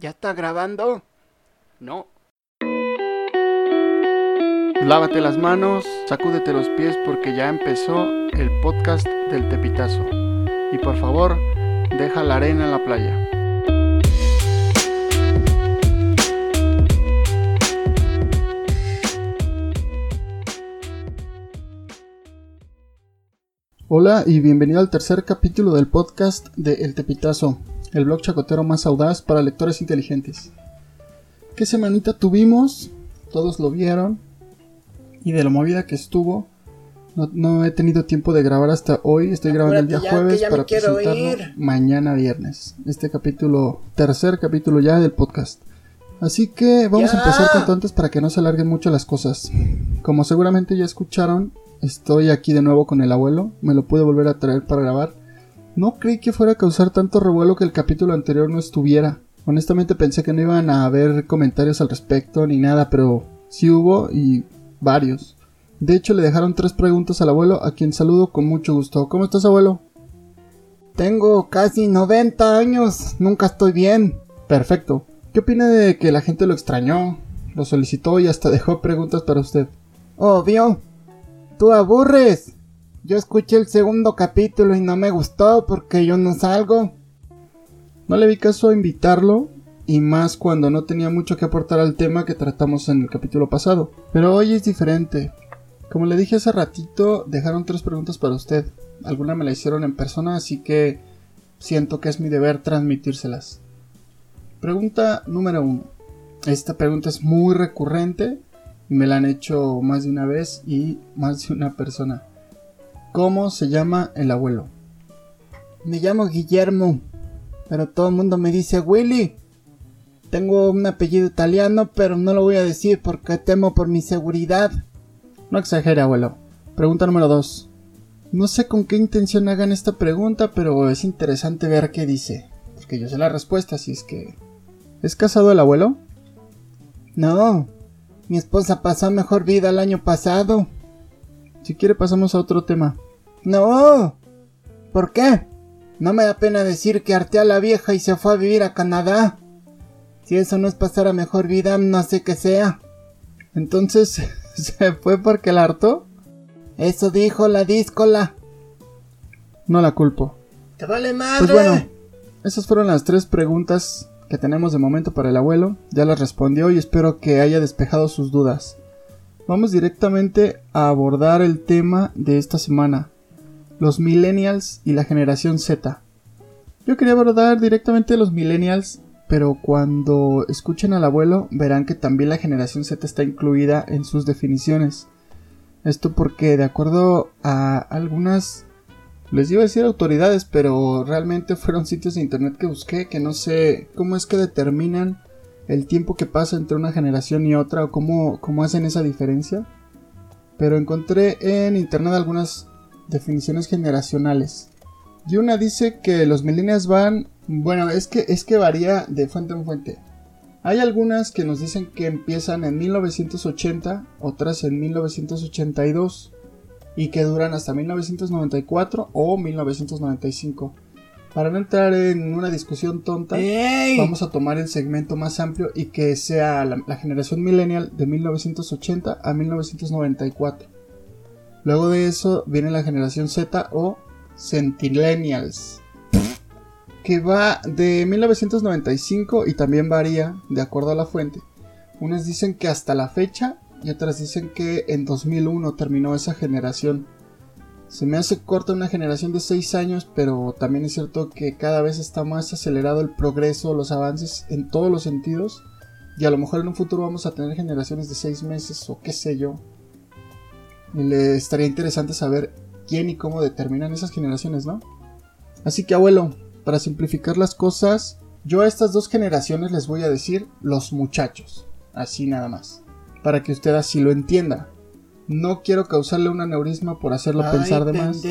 ¿Ya está grabando? No. Lávate las manos, sacúdete los pies porque ya empezó el podcast del Tepitazo. Y por favor, deja la arena en la playa. Hola y bienvenido al tercer capítulo del podcast de El Tepitazo, el blog chacotero más audaz para lectores inteligentes. ¿Qué semanita tuvimos? Todos lo vieron. Y de lo movida que estuvo, no, he tenido tiempo de grabar hasta hoy. Estoy grabando el día jueves para presentarlo mañana viernes. Este capítulo, tercer capítulo ya del podcast. Así que vamos a empezar con antes para que no se alarguen mucho las cosas. Como seguramente ya escucharon, estoy aquí de nuevo con el abuelo. Me lo pude volver a traer para grabar. No creí que fuera a causar tanto revuelo que el capítulo anterior no estuviera. Honestamente pensé que no iban a haber comentarios al respecto ni nada, pero sí hubo y varios. De hecho, le dejaron tres preguntas al abuelo, a quien saludo con mucho gusto. ¿Cómo estás, abuelo? Tengo casi 90 años, nunca estoy bien. Perfecto. ¿Qué opina de que la gente lo extrañó, lo solicitó y hasta dejó preguntas para usted? Obvio. Tú aburres. Yo escuché el segundo capítulo y no me gustó porque yo no salgo. No le vi caso a invitarlo, y más cuando no tenía mucho que aportar al tema que tratamos en el capítulo pasado. Pero hoy es diferente. Como le dije hace ratito, dejaron tres preguntas para usted. Alguna me la hicieron en persona, así que siento que es mi deber transmitírselas. Pregunta número uno. Esta pregunta es muy recurrente. Me la han hecho más de una vez y más de una persona. ¿Cómo se llama el abuelo? Me llamo Guillermo, pero todo el mundo me dice Willy. Tengo un apellido italiano, pero no lo voy a decir porque temo por mi seguridad. No exagere, abuelo. Pregunta número 2. No sé con qué intención hagan esta pregunta, pero es interesante ver qué dice. Porque yo sé la respuesta, así es que... ¿Es casado el abuelo? No. Mi esposa pasó mejor vida el año pasado. Si quiere pasamos a otro tema. No. ¿Por qué? No me da pena decir que harté a la vieja y se fue a vivir a Canadá. Si eso no es pasar a mejor vida, no sé qué sea. Entonces, ¿se fue porque la hartó? Eso dijo la díscola. No la culpo. ¡Te vale madre! Pues bueno, esas fueron las tres preguntas que tenemos de momento para el abuelo. Ya las respondió y espero que haya despejado sus dudas. Vamos directamente a abordar el tema de esta semana, los millennials y la generación Z. Yo quería abordar directamente los millennials, pero cuando escuchen al abuelo verán que también la generación Z está incluida en sus definiciones. Esto porque de acuerdo a algunas, les iba a decir autoridades, pero realmente fueron sitios de internet que busqué que no sé cómo es que determinan el tiempo que pasa entre una generación y otra o cómo, cómo hacen esa diferencia. Pero encontré en internet algunas definiciones generacionales. Y una dice que los millennials van, bueno, es que es que varía de fuente en fuente. Hay algunas que nos dicen que empiezan en 1980, otras en 1982 y que duran hasta 1994 o 1995. Para no entrar en una discusión tonta, vamos a tomar el segmento más amplio y que sea la, generación millennial de 1980 a 1994. Luego de eso viene la generación Z o Centennials, que va de 1995 y también varía de acuerdo a la fuente. Unas dicen que hasta la fecha y otras dicen que en 2001 terminó esa generación. Se me hace corta una generación de 6 años, pero también es cierto que cada vez está más acelerado el progreso, los avances en todos los sentidos. Y a lo mejor en un futuro vamos a tener generaciones de 6 meses o qué sé yo. Y le estaría interesante saber quién y cómo determinan esas generaciones, ¿no? Así que abuelo, para simplificar las cosas, yo a estas dos generaciones les voy a decir los muchachos. Así nada más. Para que usted así lo entienda. No quiero causarle un aneurisma por hacerlo pensar de más.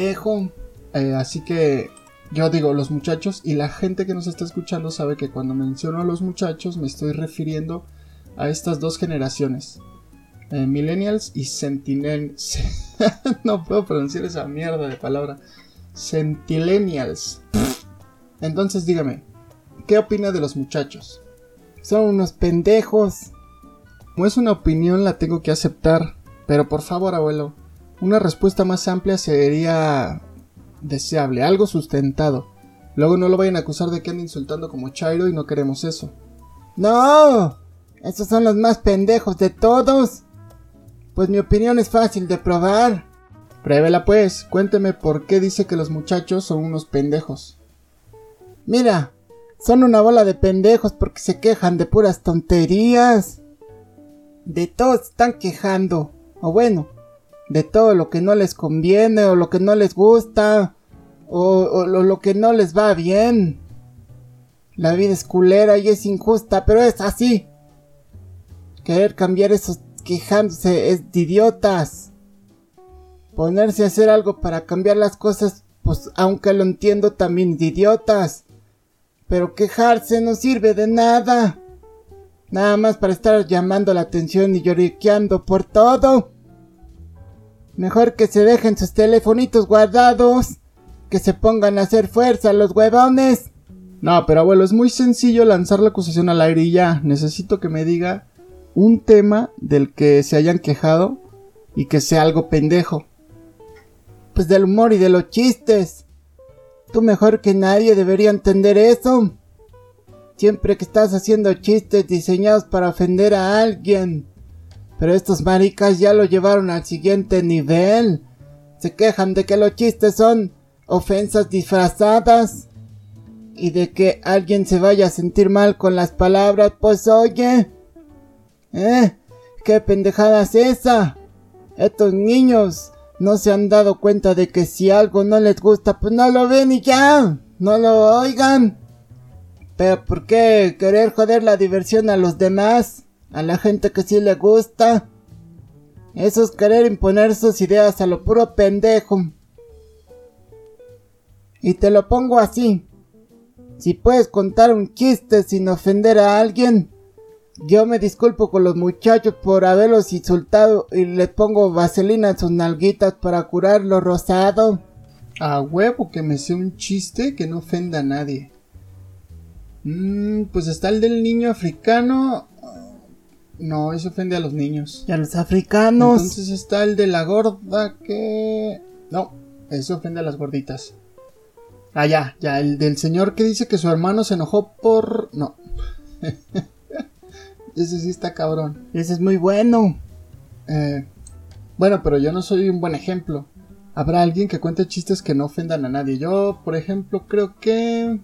Eh, así que yo digo los muchachos y la gente que nos está escuchando sabe que cuando menciono a los muchachos me estoy refiriendo a estas dos generaciones. Eh, millennials y Sentinels. no puedo pronunciar esa mierda de palabra. Sentinels. Entonces dígame, ¿qué opina de los muchachos? son unos pendejos. Como es una opinión, la tengo que aceptar. Pero por favor, abuelo, una respuesta más amplia sería deseable, algo sustentado. Luego no lo vayan a acusar de que anda insultando como Chairo y no queremos eso. No, esos son los más pendejos de todos. Pues mi opinión es fácil de probar. Pruébela pues, cuénteme por qué dice que los muchachos son unos pendejos. Mira, son una bola de pendejos porque se quejan de puras tonterías. De todo están quejando. O bueno, de todo lo que no les conviene o lo que no les gusta o, lo, que no les va bien. La vida es culera y es injusta, pero es así. Querer cambiar esos quejándose es de idiotas. Ponerse a hacer algo para cambiar las cosas, pues aunque lo entiendo también de idiotas. Pero quejarse no sirve de nada. Nada más para estar llamando la atención y lloriqueando por todo. Mejor que se dejen sus telefonitos guardados. Que se pongan a hacer fuerza los huevones. No, pero abuelo, es muy sencillo lanzar la acusación al aire y ya. Necesito que me diga un tema del que se hayan quejado y que sea algo pendejo. Pues del humor y de los chistes. Tú mejor que nadie debería entender eso. Siempre que estás haciendo chistes diseñados para ofender a alguien. Pero estos maricas ya lo llevaron al siguiente nivel. Se quejan de que los chistes son ofensas disfrazadas. Y de que alguien se vaya a sentir mal con las palabras, pues oye. ¿Eh? ¿Qué pendejada es esa? Estos niños no se han dado cuenta de que si algo no les gusta, pues no lo ven y ya, no lo oigan. Pero ¿por qué querer joder la diversión a los demás? A la gente que sí le gusta. Eso es querer imponer sus ideas a lo puro pendejo. Y te lo pongo así. Si puedes contar un chiste sin ofender a alguien, yo me disculpo con los muchachos por haberlos insultado y les pongo vaselina en sus nalguitas para curar lo rosado. A huevo que me sé un chiste que no ofenda a nadie. Mm, pues está el del niño africano. No, eso ofende a los niños. Y a los africanos. Entonces está el de la gorda que... No, eso ofende a las gorditas. Ah, ya, ya, el del señor que dice que su hermano se enojó por... No. Ese sí está cabrón. Ese es muy bueno. Eh, bueno, pero yo no soy un buen ejemplo. Habrá alguien que cuente chistes que no ofendan a nadie. Yo, por ejemplo, creo que...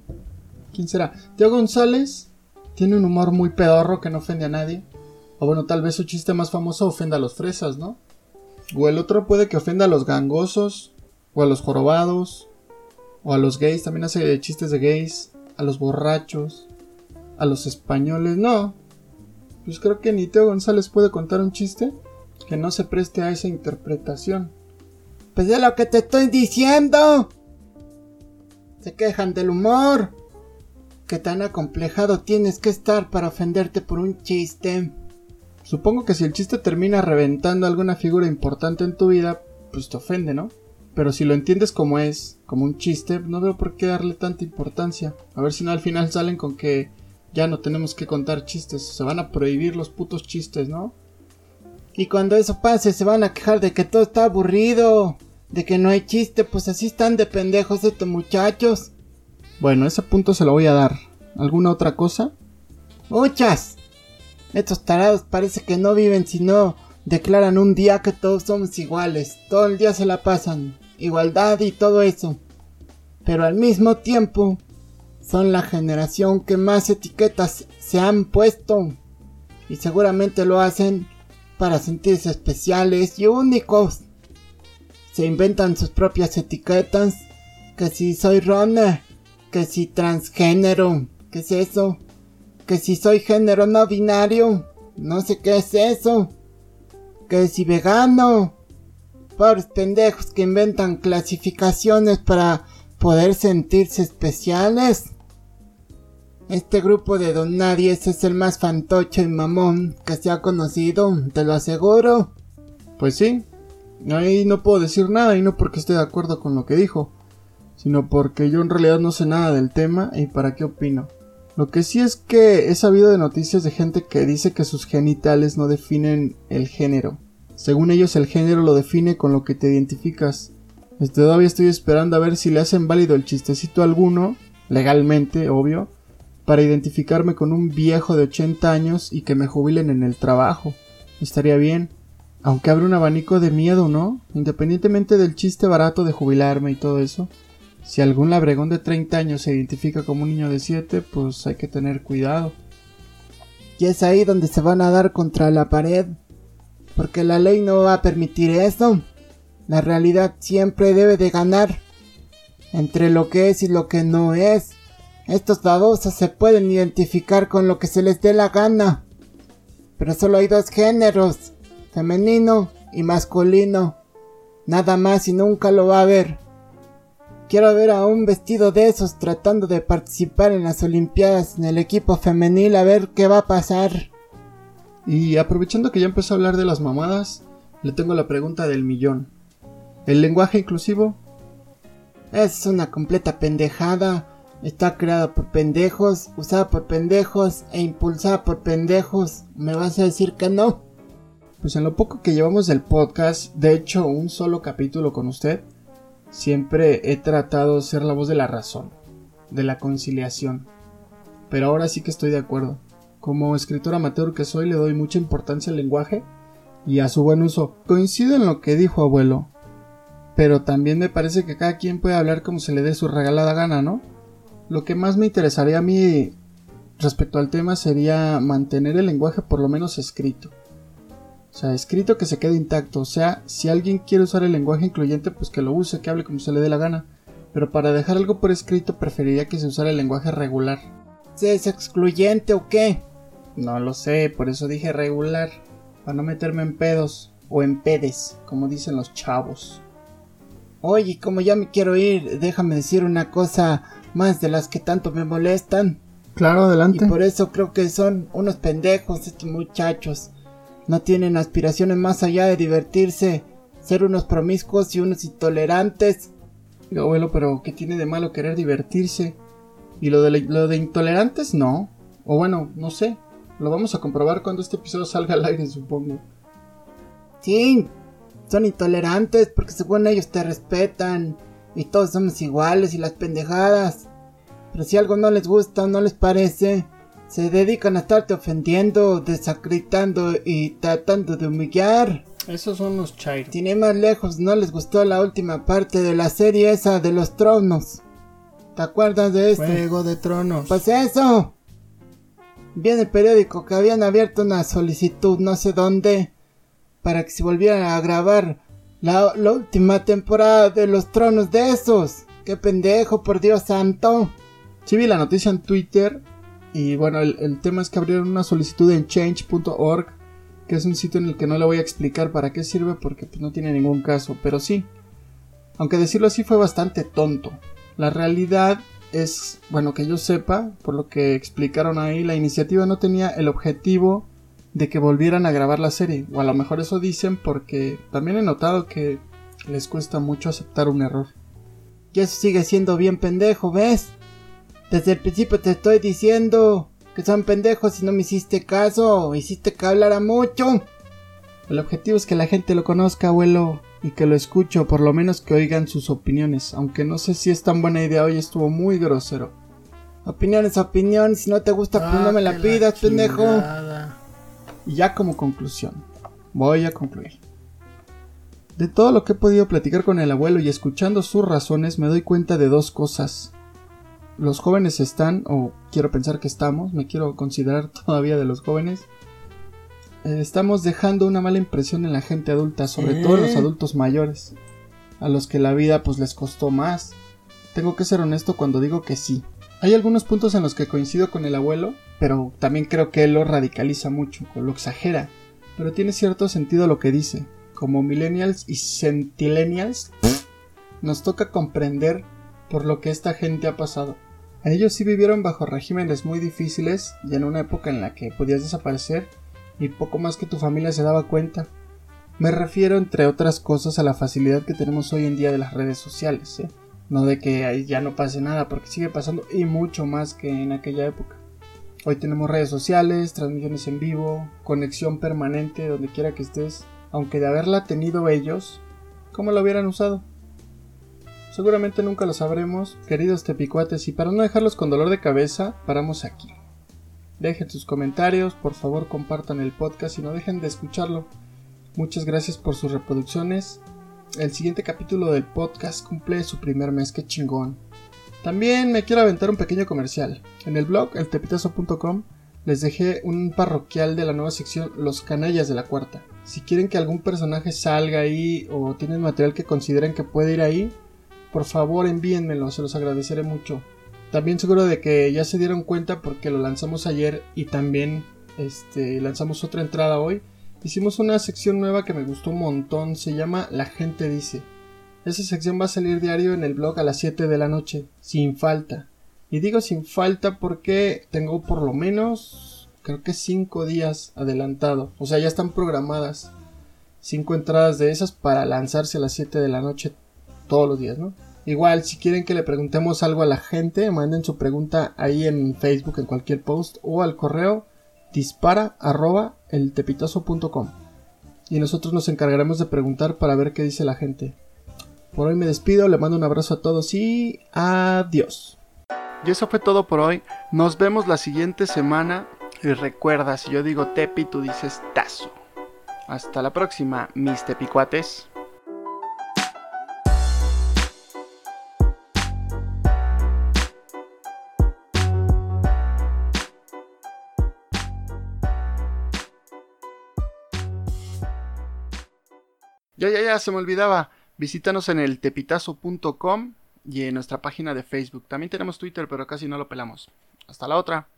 ¿Quién será? Teo González tiene un humor muy pedorro que no ofende a nadie. O bueno, tal vez su chiste más famoso ofenda a los fresas, ¿no? O el otro puede que ofenda a los gangosos, o a los jorobados, o a los gays, también hace chistes de gays, a los borrachos, a los españoles, no, pues creo que ni Teo González puede contar un chiste que no se preste a esa interpretación. Pues es lo que te estoy diciendo. Se quejan del humor. Que tan acomplejado tienes que estar para ofenderte por un chiste. Supongo que si el chiste termina reventando alguna figura importante en tu vida, pues te ofende, ¿no? Pero si lo entiendes como es, como un chiste, no veo por qué darle tanta importancia. A ver si no al final salen con que ya no tenemos que contar chistes, se van a prohibir los putos chistes, ¿no? Y cuando eso pase se van a quejar de que todo está aburrido, de que no hay chiste, pues así están de pendejos estos muchachos. Bueno, ese punto se lo voy a dar. ¿Alguna otra cosa? Muchas. Estos tarados parece que no viven sino declaran un día que todos somos iguales. Todo el día se la pasan. Igualdad y todo eso. Pero al mismo tiempo son la generación que más etiquetas se han puesto y seguramente lo hacen para sentirse especiales y únicos. Se inventan sus propias etiquetas, que si soy runner, que si transgénero, ¿qué es eso? Que si soy género no binario, no sé qué es eso. Que si vegano. Pobres pendejos que inventan clasificaciones para poder sentirse especiales. Este grupo de Don Nadies es el más fantoche y mamón que se ha conocido, te lo aseguro. Pues sí, ahí no puedo decir nada y no porque esté de acuerdo con lo que dijo, sino porque yo en realidad no sé nada del tema y para qué opino. Lo que sí es que he sabido de noticias de gente que dice que sus genitales no definen el género. Según ellos el género lo define con lo que te identificas. Este, todavía estoy esperando a ver si le hacen válido el chistecito alguno, legalmente, obvio, para identificarme con un viejo de 80 años y que me jubilen en el trabajo. Estaría bien. Aunque abre un abanico de miedo, ¿no? Independientemente del chiste barato de jubilarme y todo eso. Si algún labregón de 30 años se identifica como un niño de 7, pues hay que tener cuidado. Y es ahí donde se van a dar contra la pared. Porque la ley no va a permitir eso. La realidad siempre debe de ganar. Entre lo que es y lo que no es. Estos babosos se pueden identificar con lo que se les dé la gana. Pero solo hay dos géneros, femenino y masculino. Nada más y nunca lo va a ver. Quiero ver a un vestido de esos tratando de participar en las Olimpiadas en el equipo femenil a ver qué va a pasar. Y aprovechando que ya empezó a hablar de las mamadas, le tengo la pregunta del millón. ¿El lenguaje inclusivo? Es una completa pendejada. Está creada por pendejos, usada por pendejos e impulsada por pendejos. ¿Me vas a decir que no? Pues en lo poco que llevamos del podcast, de hecho un solo capítulo con usted, siempre he tratado de ser la voz de la razón, de la conciliación. Pero ahora sí que estoy de acuerdo. Como escritor amateur que soy, le doy mucha importancia al lenguaje y a su buen uso. Coincido en lo que dijo abuelo, pero también me parece que cada quien puede hablar como se le dé su regalada gana, ¿no? Lo que más me interesaría a mí respecto al tema sería mantener el lenguaje por lo menos escrito. O sea, escrito que se quede intacto. O sea, si alguien quiere usar el lenguaje incluyente, pues que lo use, que hable como se le dé la gana. Pero para dejar algo por escrito, preferiría que se usara el lenguaje regular. ¿Es excluyente o qué? No lo sé, por eso dije regular. Para no meterme en pedos. O en pedes, como dicen los chavos. Oye, como ya me quiero ir, déjame decir una cosa más de las que tanto me molestan. Claro, adelante. Y por eso creo que son unos pendejos estos muchachos. No tienen aspiraciones más allá de divertirse, ser unos promiscuos y unos intolerantes. Abuelo, pero ¿qué tiene de malo querer divertirse? ¿Y lo de, lo de intolerantes? No. O bueno, no sé. Lo vamos a comprobar cuando este episodio salga al aire, supongo. Sí, son intolerantes porque según ellos te respetan y todos somos iguales y las pendejadas. Pero si algo no les gusta o no les parece, se dedican a estarte ofendiendo, desacreditando y tratando de humillar. Esos son los chairos. Tiene más lejos, no les gustó la última parte de la serie esa de los tronos. ¿Te acuerdas de este? Juego de Tronos. Pues eso. Vi en el periódico que habían abierto una solicitud no sé dónde para que se volvieran a grabar la, la última temporada de los tronos de esos. Qué pendejo, por Dios santo. Sí vi la noticia en Twitter y bueno, el, el, tema es que abrieron una solicitud en change.org, que es un sitio en el que no le voy a explicar para qué sirve porque pues, no tiene ningún caso, pero sí. Aunque decirlo así fue bastante tonto. La realidad es, bueno, que yo sepa, por lo que explicaron ahí, la iniciativa no tenía el objetivo de que volvieran a grabar la serie. O a lo mejor eso dicen porque también he notado que les cuesta mucho aceptar un error. Y eso sigue siendo bien pendejo, ¿ves? Desde el principio te estoy diciendo que son pendejos y no me hiciste caso, hiciste que hablara mucho. El objetivo es que la gente lo conozca, abuelo, y que lo escuche, o por lo menos que oigan sus opiniones, aunque no sé si es tan buena idea, hoy estuvo muy grosero. Opiniones, opinión, si no te gusta, pues no me la pidas, pendejo. Y ya como conclusión, voy a concluir. De todo lo que he podido platicar con el abuelo y escuchando sus razones, me doy cuenta de dos cosas. Los jóvenes están, o quiero pensar que estamos, me quiero considerar todavía de los jóvenes, eh, estamos dejando una mala impresión en la gente adulta, sobre todo en los adultos mayores, a los que la vida pues les costó más. Tengo que ser honesto cuando digo que sí. Hay algunos puntos en los que coincido con el abuelo, pero también creo que él lo radicaliza mucho, o lo exagera. Pero tiene cierto sentido lo que dice. Como millennials y centillennials, nos toca comprender por lo que esta gente ha pasado. Ellos sí vivieron bajo regímenes muy difíciles y en una época en la que podías desaparecer y poco más que tu familia se daba cuenta. Me refiero, entre otras cosas, a la facilidad que tenemos hoy en día de las redes sociales, ¿eh? No de que ahí ya no pase nada, porque sigue pasando y mucho más que en aquella época. Hoy tenemos redes sociales, transmisiones en vivo, conexión permanente donde quiera que estés, aunque de haberla tenido ellos, ¿cómo lo hubieran usado? Seguramente nunca lo sabremos, queridos tepicuates, y para no dejarlos con dolor de cabeza, paramos aquí. Dejen sus comentarios, por favor compartan el podcast y no dejen de escucharlo. Muchas gracias por sus reproducciones. El siguiente capítulo del podcast cumple su primer mes, qué chingón. También me quiero aventar un pequeño comercial. En el blog, eltepitazo.com, les dejé un parroquial de la nueva sección Los Canallas de la Cuarta. Si quieren que algún personaje salga ahí o tienen material que consideren que puede ir ahí, por favor envíenmelo, se los agradeceré mucho. También seguro de que ya se dieron cuenta porque lo lanzamos ayer y también este, lanzamos otra entrada hoy hicimos una sección nueva que me gustó un montón, se llama La gente dice. Esa sección va a salir diario en el blog a las 7 de la noche, sin falta. Y digo sin falta porque tengo por lo menos, creo que 5 días adelantado. O sea, ya están programadas 5 entradas de esas para lanzarse a las 7 de la noche todos los días, ¿no? Igual, si quieren que le preguntemos algo a la gente, manden su pregunta ahí en Facebook, en cualquier post o al correo dispara arroba y nosotros nos encargaremos de preguntar para ver qué dice la gente. Por hoy me despido, le mando un abrazo a todos y adiós. Y eso fue todo por hoy. Nos vemos la siguiente semana. Y recuerda, si yo digo tepi, tú dices tazo. Hasta la próxima, mis tepicuates. Ya, ya, ya, se me olvidaba. Visítanos en el tepitazo.com y en nuestra página de Facebook. También tenemos Twitter, pero casi no lo pelamos. Hasta la otra.